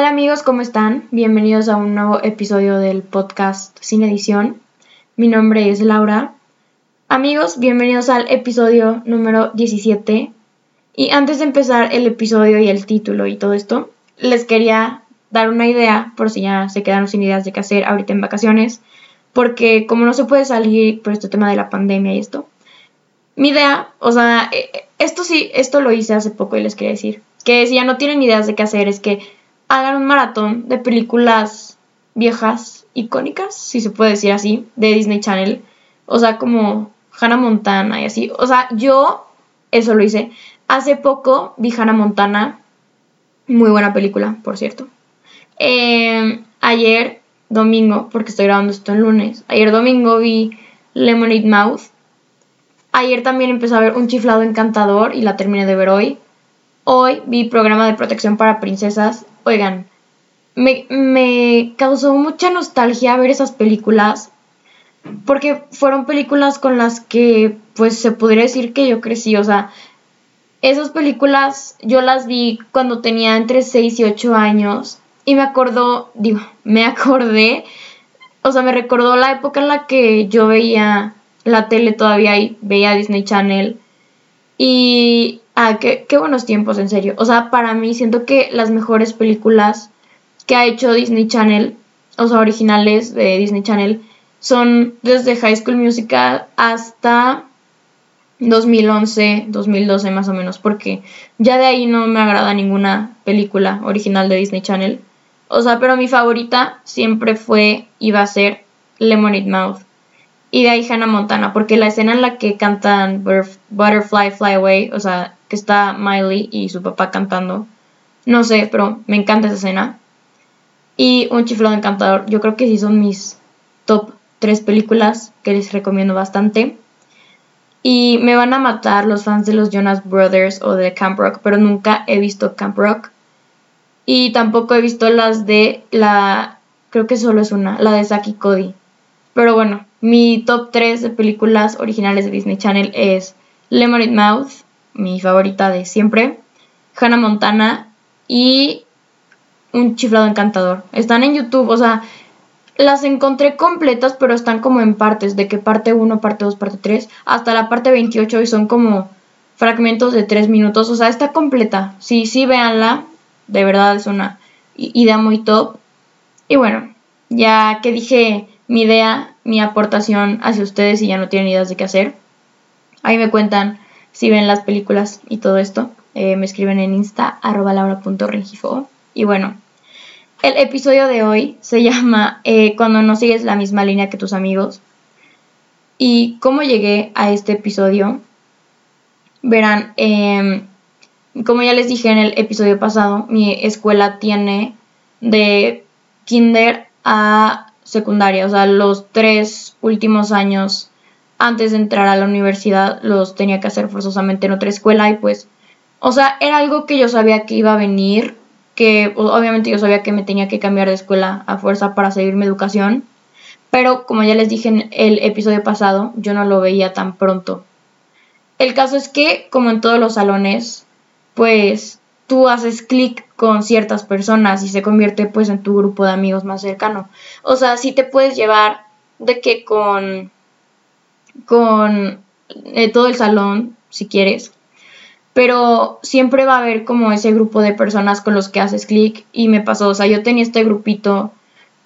Hola amigos, ¿cómo están? Bienvenidos a un nuevo episodio del podcast Sin Edición. Mi nombre es Laura. Amigos, bienvenidos al episodio número 17. Y antes de empezar el episodio y el título y todo esto, les quería dar una idea por si ya se quedaron sin ideas de qué hacer ahorita en vacaciones, porque como no se puede salir por este tema de la pandemia y esto, mi idea, o sea, eh, esto sí, esto lo hice hace poco y les quería decir, que si ya no tienen ideas de qué hacer, es que hagan un maratón de películas viejas, icónicas, si se puede decir así, de Disney Channel. O sea, como Hannah Montana y así. O sea, yo eso lo hice. Hace poco vi Hannah Montana. Muy buena película, por cierto. Em, ayer, domingo, porque estoy grabando esto el lunes. Ayer domingo vi Lemonade Mouth. Ayer también empecé a ver Un chiflado encantador y la terminé de ver hoy. Hoy vi programa de protección para princesas Oigan, me, causó mucha nostalgia ver esas películas porque fueron películas con las que pues se podría decir que yo crecí, o sea, esas películas yo las vi cuando tenía entre 6 y 8 años y me acordó, digo, me acordé, o sea, me recordó la época en la que yo veía la tele todavía y veía Disney Channel y Ah, qué, buenos tiempos, en serio. O sea, para mí siento que las mejores películas que ha hecho Disney Channel, o sea, originales de Disney Channel, son desde High School Musical hasta 2011, 2012 más o menos, porque ya de ahí no me agrada ninguna película original de Disney Channel. O sea, pero mi favorita siempre fue, iba a ser Lemonade Mouth. Y de ahí Hannah Montana, porque la escena en la que cantan Butterfly Fly Away, o sea, que está Miley y su papá cantando, no sé, pero me encanta esa escena. Y Un chiflado encantador, yo creo que sí son mis top tres películas que les recomiendo bastante. Y me van a matar los fans de los Jonas Brothers o de Camp Rock, pero nunca he visto Camp Rock. Y tampoco he visto las de la, creo que solo es una, la de Saki Cody. Pero bueno, mi top 3 de películas originales de Disney Channel es Lemonade Mouth, mi favorita de siempre, Hannah Montana y Un chiflado encantador. Están en YouTube, o sea, las encontré completas, pero están como en partes, de que parte 1, parte 2, parte 3, hasta la parte 28 y son como fragmentos de 3 minutos, o sea, está completa. Sí, sí, véanla, de verdad es una idea muy top. Y bueno, ya que dije mi idea, mi aportación hacia ustedes y ya no tienen ideas de qué hacer. Ahí me cuentan si ven las películas y todo esto. Eh, me escriben en insta arroba laura.rengifo. Y bueno, el episodio de hoy se llama eh, Cuando no sigues la misma línea que tus amigos. Y cómo llegué a este episodio, verán, em, como ya les dije en el episodio pasado, mi escuela tiene de kinder a secundaria, o sea, los tres últimos años antes de entrar a la universidad los tenía que hacer forzosamente en otra escuela y pues, o sea, era algo que yo sabía que iba a venir, que obviamente yo sabía que me tenía que cambiar de escuela a fuerza para seguir mi educación, pero como ya les dije en el episodio pasado, yo no lo veía tan pronto. El caso es que, como en todos los salones, pues tú haces clic con ciertas personas y se convierte pues en tu grupo de amigos más cercano. O sea, sí te puedes llevar de que con con eh, todo el salón si quieres, pero siempre va a haber como ese grupo de personas con los que haces clic y me pasó, o sea, yo tenía este grupito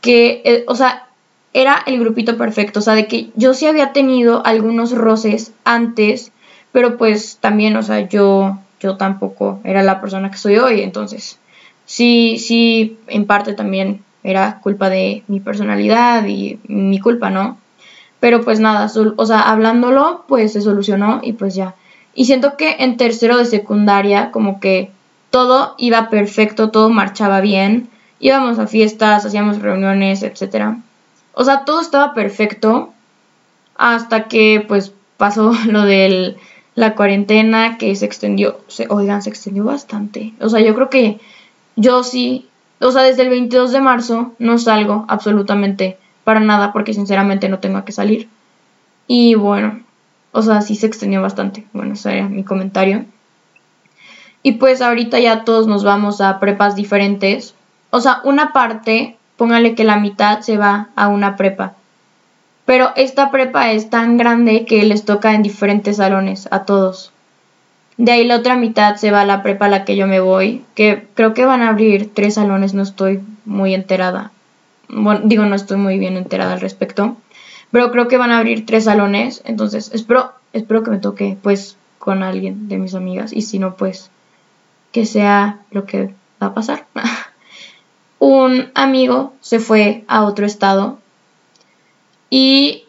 que, eh, o sea, era el grupito perfecto, o sea, de que yo sí había tenido algunos roces antes, pero pues también, o sea, yo yo tampoco era la persona que soy hoy, entonces sí, sí, en parte también era culpa de mi personalidad y mi culpa, ¿no? Pero pues nada, o sea, hablándolo, pues se solucionó y pues ya. Y siento que en tercero de secundaria, como que todo iba perfecto, todo marchaba bien, íbamos a fiestas, hacíamos reuniones, etc. O sea, todo estaba perfecto hasta que pues pasó lo del la cuarentena que se extendió, se, oigan, se extendió bastante. O sea, yo creo que yo sí, o sea, desde el 22 de marzo no salgo absolutamente para nada porque sinceramente no tengo que salir. Y bueno, o sea, sí se extendió bastante. Bueno, ese era mi comentario. Y pues ahorita ya todos nos vamos a prepas diferentes. o sea, una parte, póngale que la mitad se va a una prepa. Pero esta prepa es tan grande que les toca en diferentes salones a todos. De ahí la otra mitad se va a la prepa a la que yo me voy, que creo que van a abrir tres salones, no estoy muy enterada. Digo, no estoy muy bien enterada al respecto, pero creo que van a abrir tres salones, entonces espero, espero que me toque pues con alguien de mis amigas y si no pues que sea lo que va a pasar. Un amigo se fue a otro estado y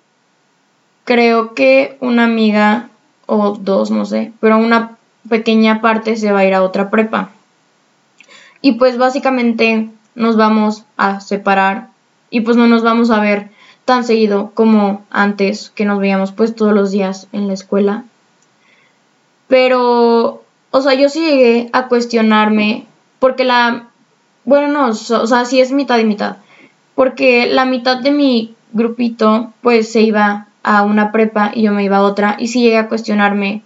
creo que una amiga o dos, no sé, pero una pequeña parte se va a ir a otra prepa. Y pues básicamente nos vamos a separar y pues no nos vamos a ver tan seguido como antes que nos veíamos pues todos los días en la escuela. Pero, o sea, yo sí llegué a cuestionarme porque la, bueno, no, o sea, sí es mitad y mitad, porque la mitad de mi grupito pues se iba a una prepa y yo me iba a otra y sí llegué a cuestionarme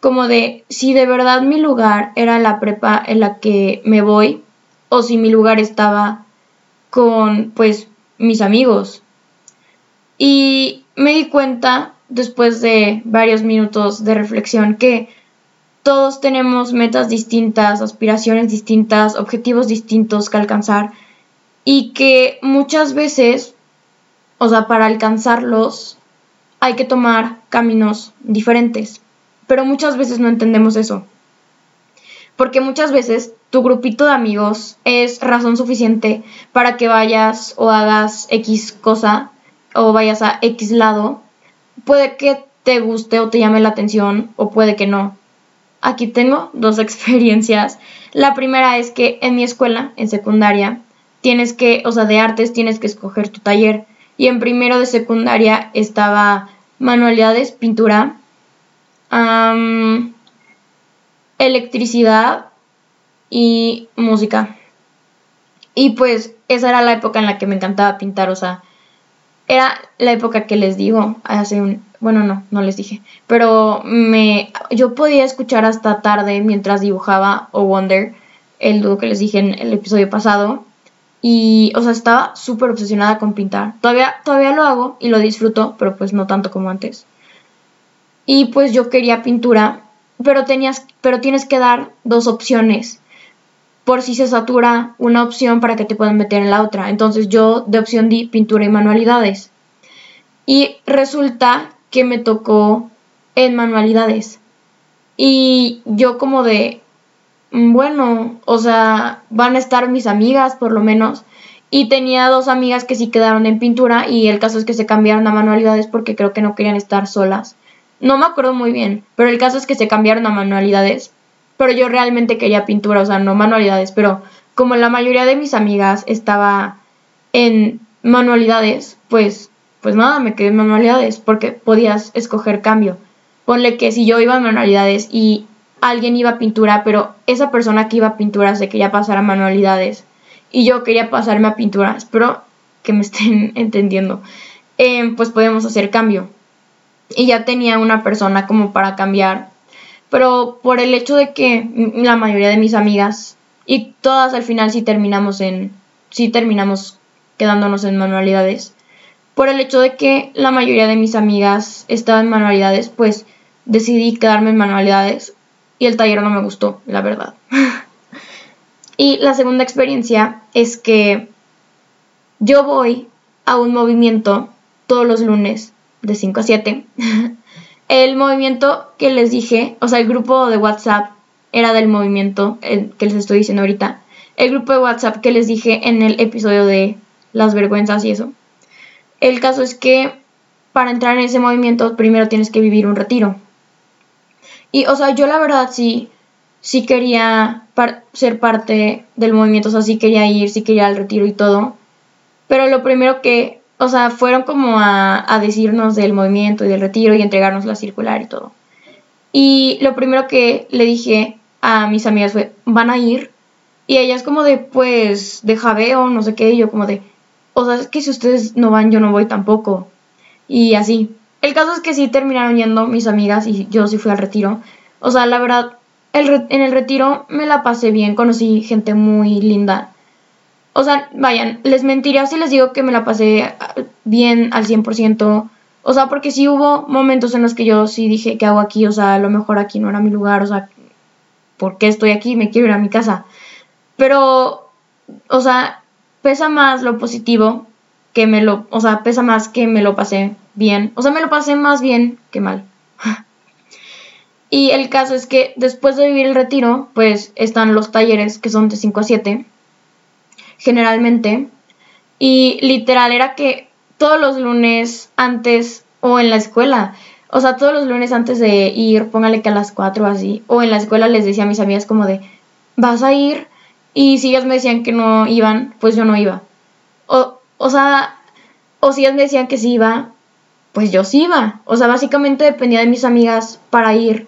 como de si de verdad mi lugar era la prepa en la que me voy o si mi lugar estaba con pues mis amigos. Y me di cuenta después de varios minutos de reflexión que todos tenemos metas distintas, aspiraciones distintas, objetivos distintos que alcanzar y que muchas veces, o sea, para alcanzarlos hay que tomar caminos diferentes. Pero muchas veces no entendemos eso. Porque muchas veces tu grupito de amigos es razón suficiente para que vayas o hagas X cosa o vayas a X lado. Puede que te guste o te llame la atención o puede que no. Aquí tengo dos experiencias. La primera es que en mi escuela, en secundaria, tienes que, o sea, de artes tienes que escoger tu taller y en primero de secundaria estaba manualidades, pintura, electricidad y música. Y pues esa era la época en la que me encantaba pintar, o sea, era la época que les digo, hace un, bueno, no, no les dije, pero me, yo podía escuchar hasta tarde mientras dibujaba o Wonder, el dúo que les dije en el episodio pasado, y, o sea, estaba súper obsesionada con pintar. Todavía, todavía lo hago y lo disfruto, pero pues no tanto como antes. Y pues yo quería pintura, pero, tenías, pero tienes que dar dos opciones. Por si se satura una opción para que te puedan meter en la otra. Entonces yo de opción di pintura y manualidades. Y resulta que me tocó en manualidades. Y yo como de, Mm, bueno, o sea, van a estar mis amigas por lo menos. Y tenía dos amigas que sí quedaron en pintura y el caso es que se cambiaron a manualidades porque creo que no querían estar solas. No me acuerdo muy bien, pero el caso es que se cambiaron a manualidades. Pero yo realmente quería pintura, o sea, no manualidades, pero como la mayoría de mis amigas estaba en manualidades, pues pues nada, me quedé en manualidades porque podías escoger cambio. Ponle que si yo iba a manualidades y alguien iba a pintura, pero esa persona que iba a pintura se quería pasar a manualidades y yo quería pasarme a pintura. Espero que me estén entendiendo. Em, pues podemos hacer cambio. Y ya tenía una persona como para cambiar. Pero por el hecho de que la mayoría de mis amigas y todas al final sí terminamos en sí terminamos quedándonos en manualidades. Por el hecho de que la mayoría de mis amigas estaban en manualidades, pues decidí quedarme en manualidades y el taller no me gustó, la verdad. y la segunda experiencia es que yo voy a un movimiento todos los lunes de 5 a 7. el movimiento que les dije, o sea, el grupo de WhatsApp era del movimiento que les estoy diciendo ahorita. El grupo de WhatsApp que les dije en el episodio de las vergüenzas y eso. El caso es que para entrar en ese movimiento primero tienes que vivir un retiro. Y, o sea, yo la verdad sí, sí quería ser parte del movimiento, o sea, sí quería ir, sí quería al retiro y todo. Pero lo primero que, o sea, fueron como a, a decirnos del movimiento y del retiro y entregarnos la circular y todo. Y lo primero que le dije a mis amigas fue, ¿van a ir? Y ellas como de, pues, de javeo, no sé qué, y yo como de, o sea, es que si ustedes no van, yo no voy tampoco. Y así. El caso es que sí terminaron yendo mis amigas y yo sí fui al retiro. O sea, la verdad, en el retiro me la pasé bien, conocí gente muy linda. O sea, vayan, les mentiría si les digo que me la pasé bien al 100%. O sea, porque sí hubo momentos en los que yo sí dije, ¿qué hago aquí? O sea, a lo mejor aquí no era mi lugar, o sea, ¿por qué estoy aquí? Me quiero ir a mi casa. Pero, o sea, pesa más lo positivo que me lo, o sea, pesa más que me lo pasé bien. O sea, me lo pasé más bien que mal. y el caso es que después de vivir el retiro, pues están los talleres que son de 5 a 7 generalmente. Y literal era que todos los lunes antes o en la escuela, o sea, todos los lunes antes de ir, póngale que a las 4 así, o en la escuela les decía a mis amigas como de, vas a ir, y si ellas me decían que no iban, pues yo no iba. O, o sea, o si ellas me decían que sí iba, pues yo sí iba. O sea, básicamente dependía de mis amigas para ir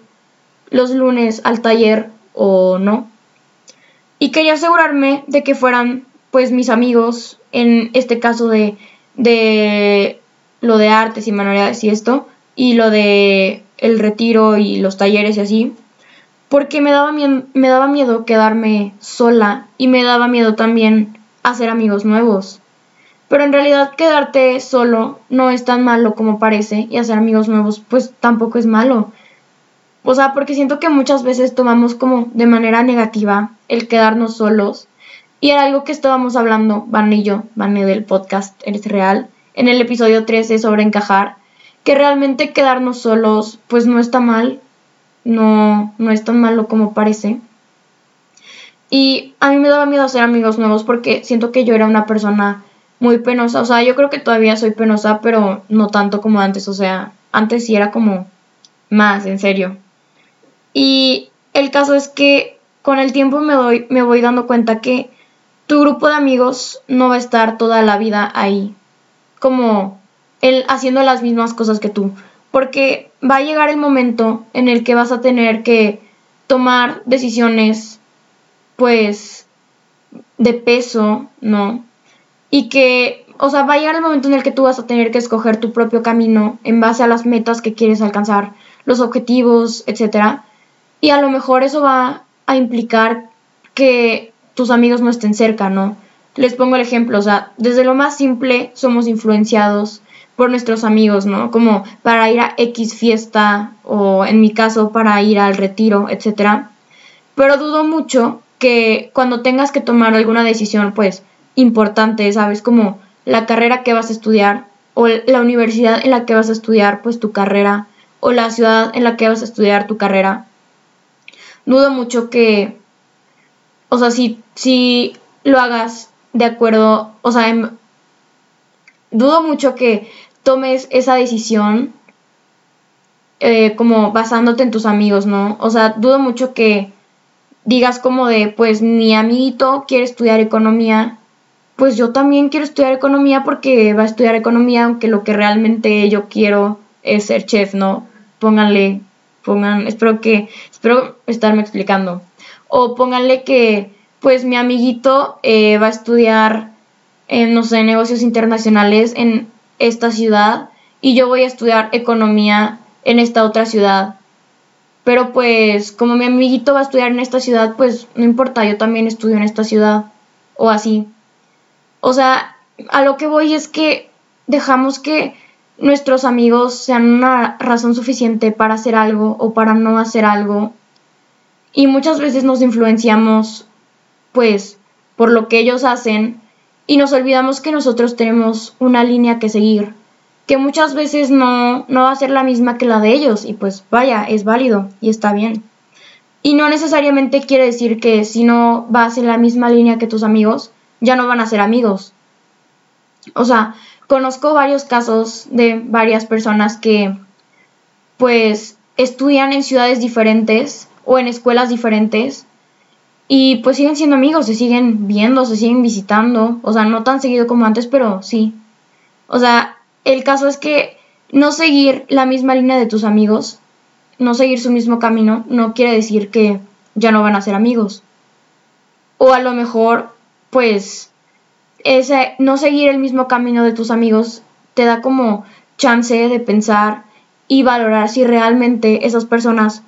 los lunes al taller o no. Y quería asegurarme de que fueran pues mis amigos, en este caso de, de lo de artes y manualidades y esto, y lo de el retiro y los talleres y así, porque me daba, miedo, me daba miedo quedarme sola y me daba miedo también hacer amigos nuevos. Pero en realidad quedarte solo no es tan malo como parece y hacer amigos nuevos pues tampoco es malo. O sea, porque siento que muchas veces tomamos como de manera negativa el quedarnos solos y era algo que estábamos hablando, Van y yo, Van del podcast Eres Real, en el episodio 13 sobre encajar, que realmente quedarnos solos pues no está mal, no, no es tan malo como parece. Y a mí me daba miedo hacer amigos nuevos porque siento que yo era una persona muy penosa. O sea, yo creo que todavía soy penosa, pero no tanto como antes. O sea, antes sí era como más, en serio. Y el caso es que con el tiempo me, doy, me voy dando cuenta que tu grupo de amigos no va a estar toda la vida ahí, como él haciendo las mismas cosas que tú, porque va a llegar el momento en el que vas a tener que tomar decisiones, pues, de peso, ¿no? Y que, o sea, va a llegar el momento en el que tú vas a tener que escoger tu propio camino en base a las metas que quieres alcanzar, los objetivos, etc. Y a lo mejor eso va a implicar que tus amigos no estén cerca, ¿no? Les pongo el ejemplo, o sea, desde lo más simple somos influenciados por nuestros amigos, ¿no? Como para ir a X fiesta o en mi caso para ir al retiro, etc. Pero dudo mucho que cuando tengas que tomar alguna decisión, pues, importante, ¿sabes? Como la carrera que vas a estudiar o la universidad en la que vas a estudiar, pues, tu carrera o la ciudad en la que vas a estudiar tu carrera. Dudo mucho que o sea, si, si lo hagas de acuerdo, o sea, em, dudo mucho que tomes esa decisión eh, como basándote en tus amigos, ¿no? O sea, dudo mucho que digas como de, pues mi amiguito quiere estudiar economía, pues yo también quiero estudiar economía porque va a estudiar economía, aunque lo que realmente yo quiero es ser chef, ¿no? Pónganle, pongan, espero que, espero estarme explicando. O pónganle que, pues mi amiguito eh, va a estudiar, no sé, negocios internacionales en esta ciudad y yo voy a estudiar economía en esta otra ciudad. Pero pues como mi amiguito va a estudiar en esta ciudad, pues no importa, yo también estudio en esta ciudad o así. O sea, a lo que voy es que dejamos que nuestros amigos sean una razón suficiente para hacer algo o para no hacer algo y muchas veces nos influenciamos pues por lo que ellos hacen y nos olvidamos que nosotros tenemos una línea que seguir, que muchas veces no, no va a ser la misma que la de ellos y pues vaya, es válido y está bien. Y no necesariamente quiere decir que si no vas en la misma línea que tus amigos, ya no van a ser amigos. O sea, conozco varios casos de varias personas que pues estudian en ciudades diferentes o en escuelas diferentes. Y pues siguen siendo amigos, se siguen viendo, se siguen visitando. O sea, no tan seguido como antes, pero sí. O sea, el caso es que no seguir la misma línea de tus amigos, no seguir su mismo camino, no quiere decir que ya no van a ser amigos. O a lo mejor, pues, ese no seguir el mismo camino de tus amigos te da como chance de pensar y valorar si realmente esas personas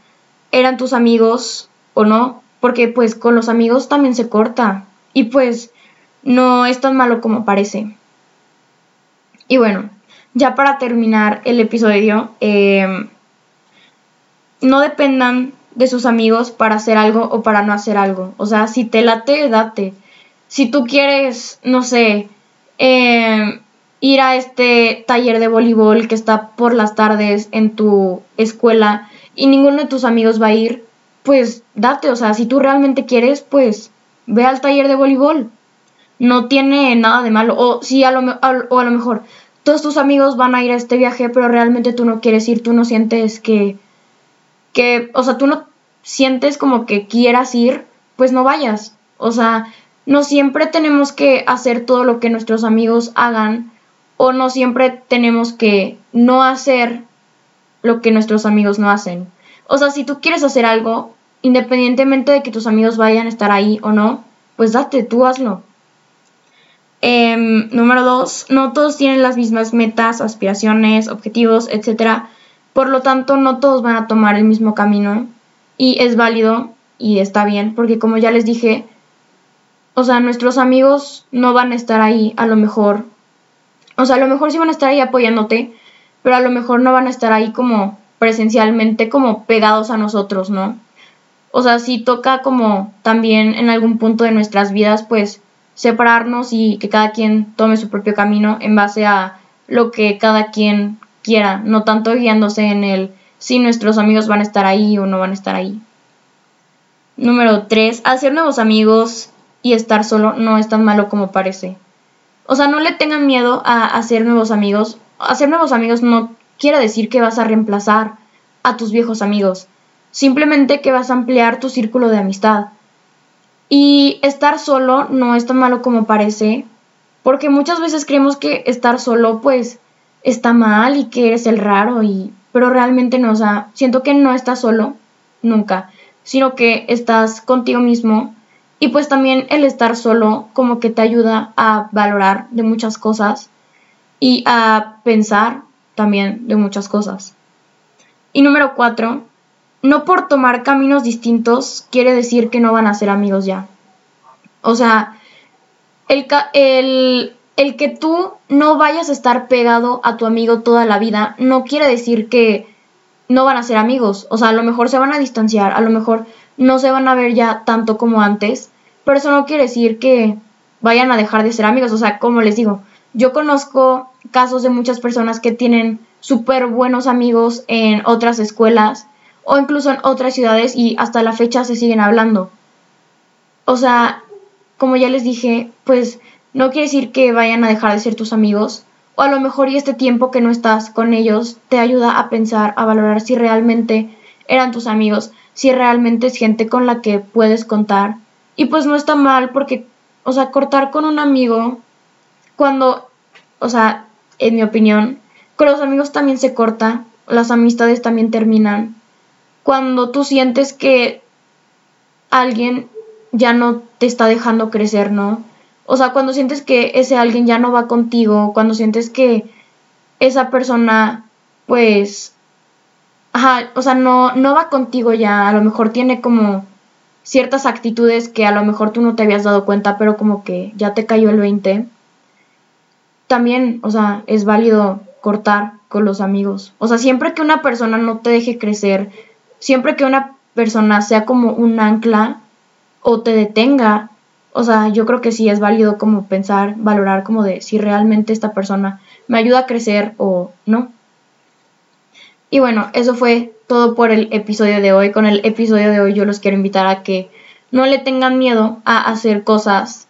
eran tus amigos o no, porque pues con los amigos también se corta. Y pues no es tan malo como parece. Y bueno, ya para terminar el episodio, em, no dependan de sus amigos para hacer algo o para no hacer algo. O sea, si te late, date. Si tú quieres, no sé, em, ir a este taller de voleibol que está por las tardes en tu escuela y ninguno de tus amigos va a ir, pues date. O sea, si tú realmente quieres, pues ve al taller de voleibol. No tiene nada de malo. O, si a lo, o a lo mejor todos tus amigos van a ir a este viaje, pero realmente tú no quieres ir, tú no sientes que, que, o sea, tú no sientes como que quieras ir, pues no vayas. O sea, no siempre tenemos que hacer todo lo que nuestros amigos hagan o no siempre tenemos que no hacer lo que nuestros amigos no hacen. O sea, si tú quieres hacer algo, independientemente de que tus amigos vayan a estar ahí o no, pues date, tú hazlo. Em, número dos, no todos tienen las mismas metas, aspiraciones, objetivos, etc. Por lo tanto, no todos van a tomar el mismo camino y es válido y está bien, porque como ya les dije, o sea, nuestros amigos no van a estar ahí a lo mejor. O sea, a lo mejor sí van a estar ahí apoyándote, pero a lo mejor no van a estar ahí como presencialmente, como pegados a nosotros, ¿no? O sea, si toca como también en algún punto de nuestras vidas, pues separarnos y que cada quien tome su propio camino en base a lo que cada quien quiera, no tanto guiándose en el si nuestros amigos van a estar ahí o no van a estar ahí. Número 3. Hacer nuevos amigos y estar solo no es tan malo como parece. O sea, no le tengan miedo a hacer nuevos amigos. Hacer nuevos amigos no quiere decir que vas a reemplazar a tus viejos amigos. Simplemente que vas a ampliar tu círculo de amistad. Y estar solo no es tan malo como parece, porque muchas veces creemos que estar solo pues está mal y que eres el raro y pero realmente no, o sea, siento que no estás solo nunca, sino que estás contigo mismo y pues también el estar solo como que te ayuda a valorar de muchas cosas y a pensar también de muchas cosas. Y número cuatro, no por tomar caminos distintos quiere decir que no van a ser amigos ya. O sea, el, el, el, que tú no vayas a estar pegado a tu amigo toda la vida no quiere decir que no van a ser amigos. O sea, a lo mejor se van a distanciar, a lo mejor no se van a ver ya tanto como antes, pero eso no quiere decir que vayan a dejar de ser amigos. O sea, como les digo, yo conozco casos de muchas personas que tienen súper buenos amigos en otras escuelas o incluso en otras ciudades y hasta la fecha se siguen hablando. O sea, como ya les dije, pues no quiere decir que vayan a dejar de ser tus amigos, o a lo mejor y este tiempo que no estás con ellos te ayuda a pensar, a valorar si realmente eran tus amigos, si realmente es gente con la que puedes contar. Y pues no está mal porque, o sea, cortar con un amigo, cuando, o sea, en mi opinión, con los amigos también se corta, las amistades también terminan, cuando tú sientes que alguien ya no te está dejando crecer, ¿no? O sea, cuando sientes que ese alguien ya no va contigo, cuando sientes que esa persona, pues, ajá, o sea, no, no va contigo ya, a lo mejor tiene como ciertas actitudes que a lo mejor tú no te habías dado cuenta, pero como que ya te cayó el 20. También, o sea, es válido cortar con los amigos. O sea, siempre que una persona no te deje crecer, siempre que una persona sea como un ancla o te detenga, o sea, yo creo que sí es válido como pensar, valorar como de si realmente esta persona me ayuda a crecer o no. Y bueno, eso fue todo por el episodio de hoy. Con el episodio de hoy yo los quiero invitar a que no le tengan miedo a hacer cosas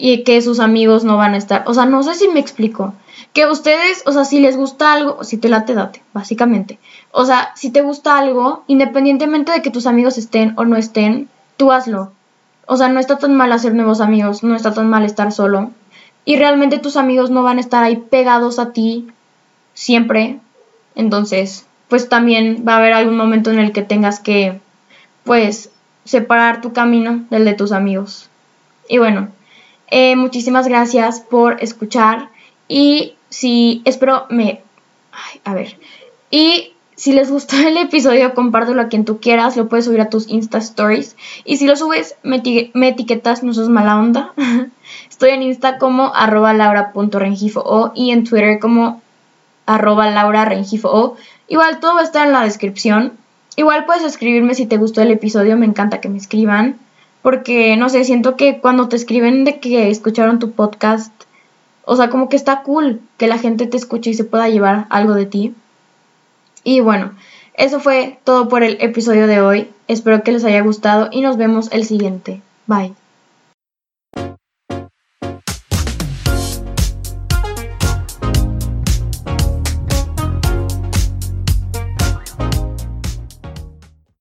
y que sus amigos no van a estar. O sea, no sé si me explico. Que ustedes, o sea, si les gusta algo, si te late, date, básicamente. O sea, si te gusta algo, independientemente de que tus amigos estén o no estén, tú hazlo. O sea, no está tan mal hacer nuevos amigos, no está tan mal estar solo. Y realmente tus amigos no van a estar ahí pegados a ti siempre. Entonces, pues también va a haber algún momento en el que tengas que, pues, separar tu camino del de tus amigos. Y bueno, eh, muchísimas gracias por escuchar y si espero me... Ay, a ver. Y Si les gustó el episodio, compártelo a quien tú quieras, lo puedes subir a tus Insta Stories. Y si lo subes, me, etiquetas, no sos mala onda. Estoy en Insta como arroba laura.rengifo y en Twitter como arroba laurarengifo. Igual todo va a estar en la descripción. Igual puedes escribirme si te gustó el episodio, me encanta que me escriban. Porque, no sé, siento que cuando te escriben de que escucharon tu podcast, o sea, como que está cool que la gente te escuche y se pueda llevar algo de ti. Y bueno, eso fue todo por el episodio de hoy. Espero que les haya gustado y nos vemos el siguiente. Bye.